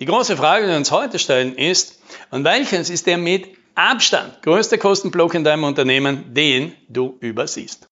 Die große Frage, die wir uns heute stellen, ist, und welches ist der mit Abstand größte Kostenblock in deinem Unternehmen, den du übersiehst?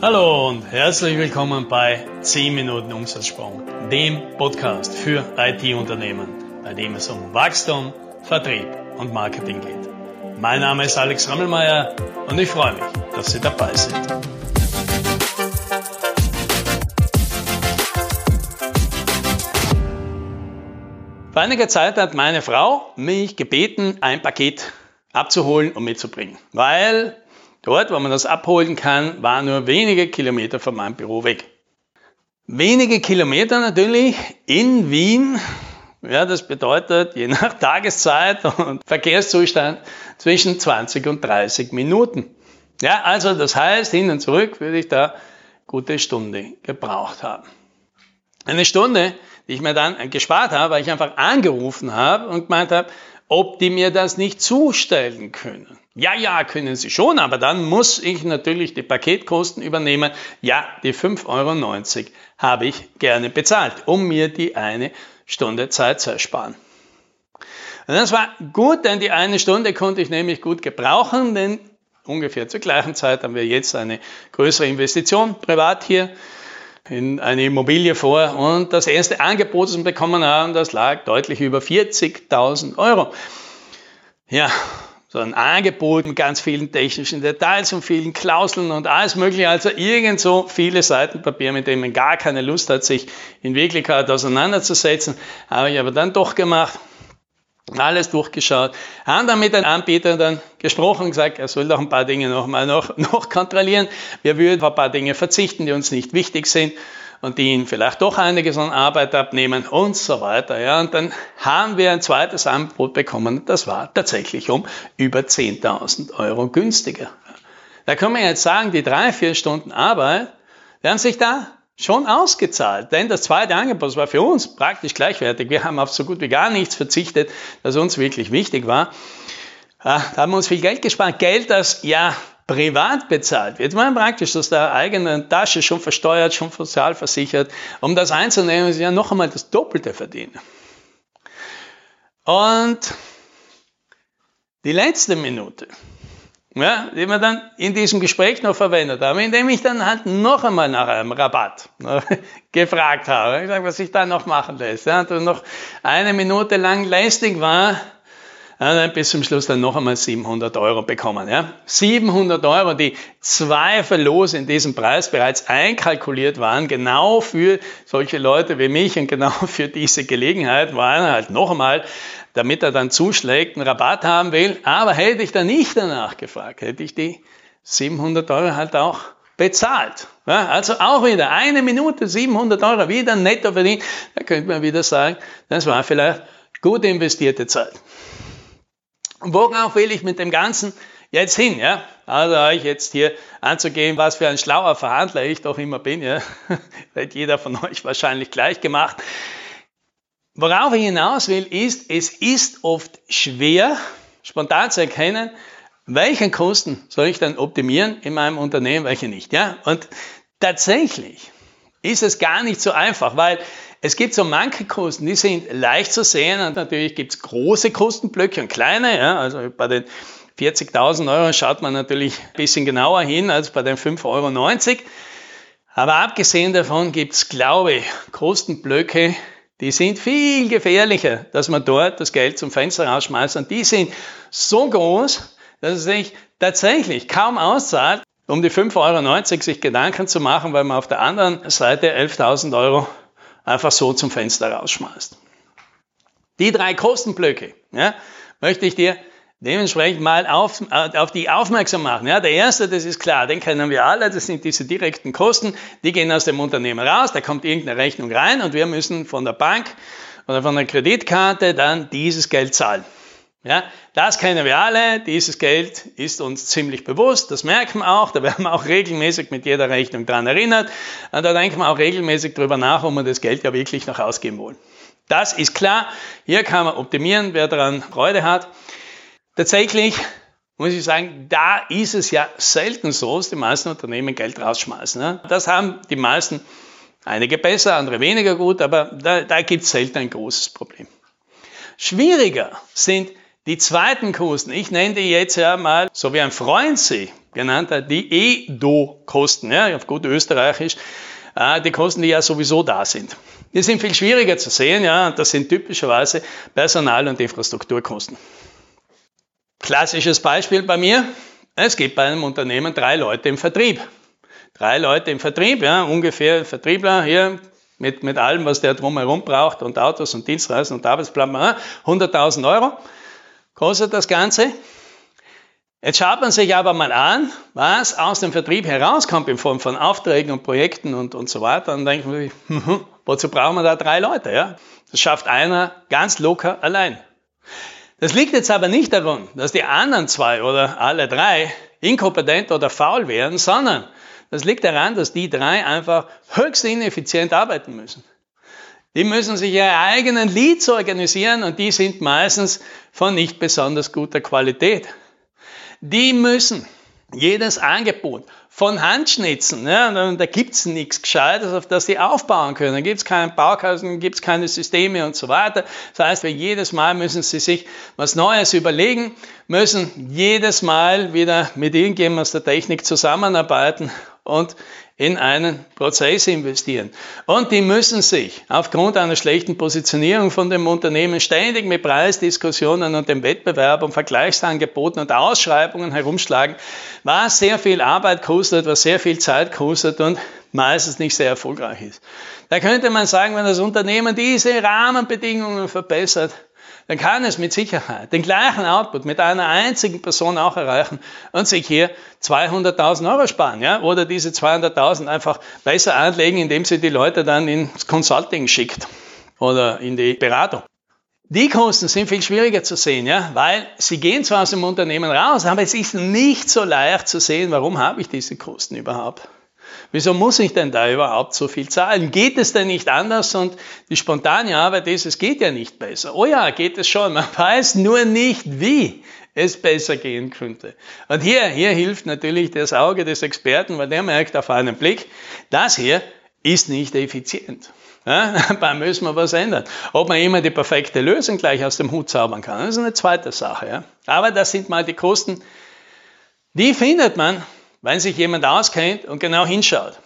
Hallo und herzlich willkommen bei 10 Minuten Umsatzsprung, dem Podcast für IT-Unternehmen, bei dem es um Wachstum, Vertrieb und Marketing geht. Mein Name ist Alex Rammelmeier und ich freue mich, dass Sie dabei sind. Vor einiger Zeit hat meine Frau mich gebeten, ein Paket abzuholen und mitzubringen, weil dort, wo man das abholen kann, war nur wenige Kilometer von meinem Büro weg. Wenige Kilometer natürlich in Wien. Ja, das bedeutet je nach Tageszeit und Verkehrszustand zwischen 20 und 30 Minuten. Ja, also das heißt, hin und zurück würde ich da gute Stunde gebraucht haben. Eine Stunde, die ich mir dann gespart habe, weil ich einfach angerufen habe und gemeint habe, ob die mir das nicht zustellen können. Ja, ja, können sie schon, aber dann muss ich natürlich die Paketkosten übernehmen. Ja, die 5,90 Euro habe ich gerne bezahlt, um mir die eine Stunde Zeit zu ersparen. Und das war gut, denn die eine Stunde konnte ich nämlich gut gebrauchen, denn ungefähr zur gleichen Zeit haben wir jetzt eine größere Investition privat hier in eine Immobilie vor und das erste Angebot, das wir bekommen haben, das lag deutlich über 40.000 Euro. Ja, so ein Angebot mit ganz vielen technischen Details und vielen Klauseln und alles mögliche, also irgend so viele Seiten Papier, mit denen man gar keine Lust hat, sich in Wirklichkeit auseinanderzusetzen, habe ich aber dann doch gemacht alles durchgeschaut, haben dann mit den Anbietern dann gesprochen und gesagt, er soll doch ein paar Dinge noch mal noch, noch kontrollieren. Wir würden auf ein paar Dinge verzichten, die uns nicht wichtig sind und die ihnen vielleicht doch einiges an Arbeit abnehmen und so weiter. Ja, und dann haben wir ein zweites Angebot bekommen. Das war tatsächlich um über 10.000 Euro günstiger. Da kann man jetzt sagen, die drei, vier Stunden Arbeit, die haben sich da schon ausgezahlt. Denn das zweite Angebot war für uns praktisch gleichwertig. Wir haben auf so gut wie gar nichts verzichtet, das uns wirklich wichtig war. Ah, da haben wir uns viel Geld gespart. Geld, das ja privat bezahlt wird. Man praktisch aus der eigenen Tasche schon versteuert, schon sozialversichert. Um das einzunehmen, ist ja noch einmal das Doppelte verdienen. Und die letzte Minute, ja, die wir dann in diesem Gespräch noch verwendet haben, indem ich dann halt noch einmal nach einem Rabatt ne, gefragt habe, was sich da noch machen lässt. Ja, und noch eine Minute lang lästig war, ja, bis zum Schluss dann noch einmal 700 Euro bekommen. Ja. 700 Euro, die zweifellos in diesem Preis bereits einkalkuliert waren, genau für solche Leute wie mich und genau für diese Gelegenheit waren halt noch einmal damit er dann zuschlägt, einen Rabatt haben will. Aber hätte ich da nicht danach gefragt, hätte ich die 700 Euro halt auch bezahlt. Ja, also auch wieder eine Minute 700 Euro wieder netto verdient. Da könnte man wieder sagen, das war vielleicht gut investierte Zeit. Und worauf will ich mit dem Ganzen jetzt hin? Ja? Also euch jetzt hier anzugeben, was für ein schlauer Verhandler ich doch immer bin. Ja? Hat jeder von euch wahrscheinlich gleich gemacht. Worauf ich hinaus will, ist, es ist oft schwer, spontan zu erkennen, welchen Kosten soll ich dann optimieren in meinem Unternehmen, welche nicht. Ja? Und tatsächlich ist es gar nicht so einfach, weil es gibt so manche Kosten, die sind leicht zu sehen und natürlich gibt es große Kostenblöcke und kleine. Ja? Also bei den 40.000 Euro schaut man natürlich ein bisschen genauer hin als bei den 5,90 Euro. Aber abgesehen davon gibt es, glaube ich, Kostenblöcke, die sind viel gefährlicher, dass man dort das Geld zum Fenster rausschmeißt. Und die sind so groß, dass es sich tatsächlich kaum auszahlt, um die 5,90 Euro sich Gedanken zu machen, weil man auf der anderen Seite 11.000 Euro einfach so zum Fenster rausschmeißt. Die drei Kostenblöcke ja, möchte ich dir dementsprechend mal auf, äh, auf die aufmerksam machen. Ja, der erste, das ist klar, den kennen wir alle, das sind diese direkten Kosten, die gehen aus dem Unternehmen raus, da kommt irgendeine Rechnung rein und wir müssen von der Bank oder von der Kreditkarte dann dieses Geld zahlen. Ja, das kennen wir alle, dieses Geld ist uns ziemlich bewusst, das merken wir auch, da werden wir auch regelmäßig mit jeder Rechnung dran erinnert und da denken wir auch regelmäßig drüber nach, ob wir das Geld ja wirklich noch ausgeben wollen. Das ist klar, hier kann man optimieren, wer daran Freude hat. Tatsächlich muss ich sagen, da ist es ja selten so, dass die meisten Unternehmen Geld rausschmeißen. Das haben die meisten Einige besser, andere weniger gut, aber da, da gibt es selten ein großes Problem. Schwieriger sind die zweiten Kosten. Ich nenne die jetzt ja mal, so wie ein Freund sie genannt hat, die EDO-Kosten, ja, auf gut Österreichisch, äh, die Kosten, die ja sowieso da sind. Die sind viel schwieriger zu sehen, ja, das sind typischerweise Personal- und Infrastrukturkosten. Klassisches Beispiel bei mir, es gibt bei einem Unternehmen drei Leute im Vertrieb drei Leute im Vertrieb, ja, ungefähr Vertriebler hier mit, mit allem, was der drumherum braucht und Autos und Dienstreisen und Arbeitsplan, 100.000 Euro kostet das Ganze. Jetzt schaut man sich aber mal an, was aus dem Vertrieb herauskommt in Form von Aufträgen und Projekten und, und so weiter. Und denkt man sich, wozu brauchen wir da drei Leute? Ja? Das schafft einer ganz locker allein. Das liegt jetzt aber nicht daran, dass die anderen zwei oder alle drei inkompetent oder faul wären, sondern das liegt daran, dass die drei einfach höchst ineffizient arbeiten müssen. Die müssen sich ihre eigenen Leads organisieren und die sind meistens von nicht besonders guter Qualität. Die müssen jedes Angebot von Hand schnitzen. Ja, da gibt's nichts Gescheites, auf das die aufbauen können. Da gibt's keinen Baukasten, gibt's keine Systeme und so weiter. Das heißt, jedes Mal müssen sie sich was Neues überlegen, müssen jedes Mal wieder mit irgendjemandem aus der Technik zusammenarbeiten und in einen Prozess investieren. Und die müssen sich aufgrund einer schlechten Positionierung von dem Unternehmen ständig mit Preisdiskussionen und dem Wettbewerb und Vergleichsangeboten und Ausschreibungen herumschlagen, was sehr viel Arbeit kostet, was sehr viel Zeit kostet und meistens nicht sehr erfolgreich ist. Da könnte man sagen, wenn das Unternehmen diese Rahmenbedingungen verbessert, dann kann es mit Sicherheit den gleichen Output mit einer einzigen Person auch erreichen und sich hier 200.000 Euro sparen, ja, oder diese 200.000 einfach besser anlegen, indem sie die Leute dann ins Consulting schickt oder in die Beratung. Die Kosten sind viel schwieriger zu sehen, ja, weil sie gehen zwar aus dem Unternehmen raus, aber es ist nicht so leicht zu sehen, warum habe ich diese Kosten überhaupt. Wieso muss ich denn da überhaupt so viel zahlen? Geht es denn nicht anders? Und die spontane Arbeit ist, es geht ja nicht besser. Oh ja, geht es schon. Man weiß nur nicht, wie es besser gehen könnte. Und hier, hier hilft natürlich das Auge des Experten, weil der merkt auf einen Blick, das hier ist nicht effizient. Ja, da müssen wir was ändern. Ob man immer die perfekte Lösung gleich aus dem Hut zaubern kann, das ist eine zweite Sache. Ja. Aber das sind mal die Kosten, die findet man wenn sich jemand auskennt und genau hinschaut.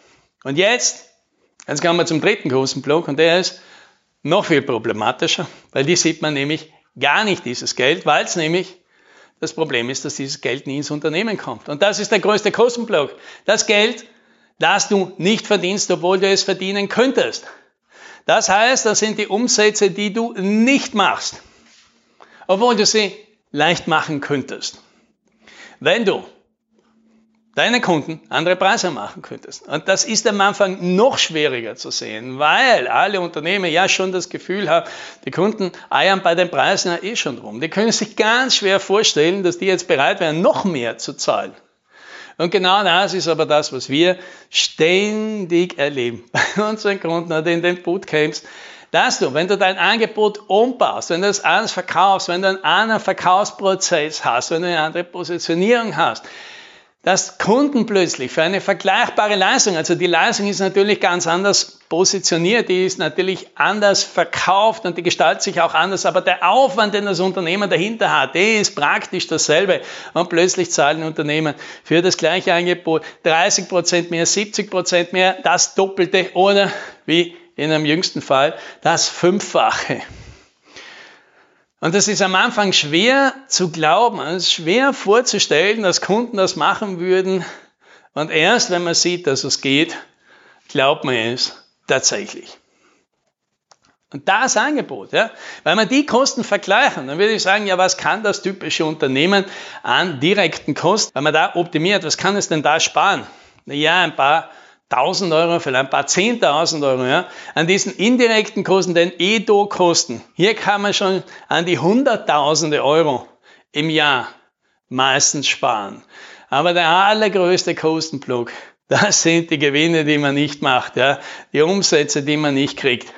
Und jetzt, jetzt kommen wir zum dritten großen Block und der ist noch viel problematischer, weil die sieht man nämlich gar nicht dieses Geld, weil es nämlich das Problem ist, dass dieses Geld nie ins Unternehmen kommt. Und das ist der größte Kostenblock. Das Geld, das du nicht verdienst, obwohl du es verdienen könntest. Das heißt, das sind die Umsätze, die du nicht machst, obwohl du sie leicht machen könntest. Wenn du deine Kunden andere Preise machen könntest. Und das ist am Anfang noch schwieriger zu sehen, weil alle Unternehmen ja schon das Gefühl haben, die Kunden eiern bei den Preisen ja eh schon rum. Die können sich ganz schwer vorstellen, dass die jetzt bereit wären, noch mehr zu zahlen. Und genau das ist aber das, was wir ständig erleben bei unseren Kunden oder in den Bootcamps, dass du, wenn du dein Angebot umbaust, wenn du es anders verkaufst, wenn du einen anderen Verkaufsprozess hast, wenn du eine andere Positionierung hast, dass Kunden plötzlich für eine vergleichbare Leistung, also die Leistung ist natürlich ganz anders positioniert, die ist natürlich anders verkauft und die gestaltet sich auch anders, aber der Aufwand, den das Unternehmen dahinter hat, der ist praktisch dasselbe. Und plötzlich zahlen Unternehmen für das gleiche Angebot 30 Prozent mehr, 70 Prozent mehr, das Doppelte oder wie in einem jüngsten Fall das Fünffache. Und das ist am Anfang schwer zu glauben, es ist schwer vorzustellen, dass Kunden das machen würden. Und erst wenn man sieht, dass es geht, glaubt man es tatsächlich. Und das Angebot, ja, wenn man die Kosten vergleichen, dann würde ich sagen, ja, was kann das typische Unternehmen an direkten Kosten, wenn man da optimiert, was kann es denn da sparen? Naja, ein paar 1000 Euro, vielleicht ein paar 10.000 Euro, ja, an diesen indirekten Kosten, den EDO-Kosten. Hier kann man schon an die Hunderttausende Euro im Jahr meistens sparen. Aber der allergrößte Kostenblock, das sind die Gewinne, die man nicht macht, ja, die Umsätze, die man nicht kriegt.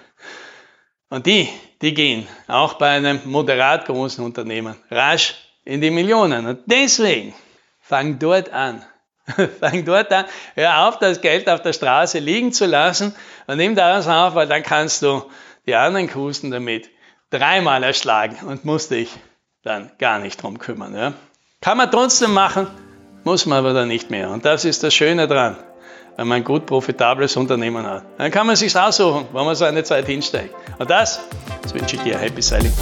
Und die, die gehen auch bei einem moderat großen Unternehmen rasch in die Millionen. Und deswegen fang dort an, Fang dort an, hör auf, das Geld auf der Straße liegen zu lassen und nimm das auf, weil dann kannst du die anderen Kusen damit dreimal erschlagen und musst dich dann gar nicht drum kümmern. Ja? Kann man trotzdem machen, muss man aber dann nicht mehr. Und das ist das Schöne dran, wenn man ein gut profitables Unternehmen hat. Dann kann man sich aussuchen, wo man so eine Zeit hinsteigt. Und das, das wünsche ich dir. Happy Selling.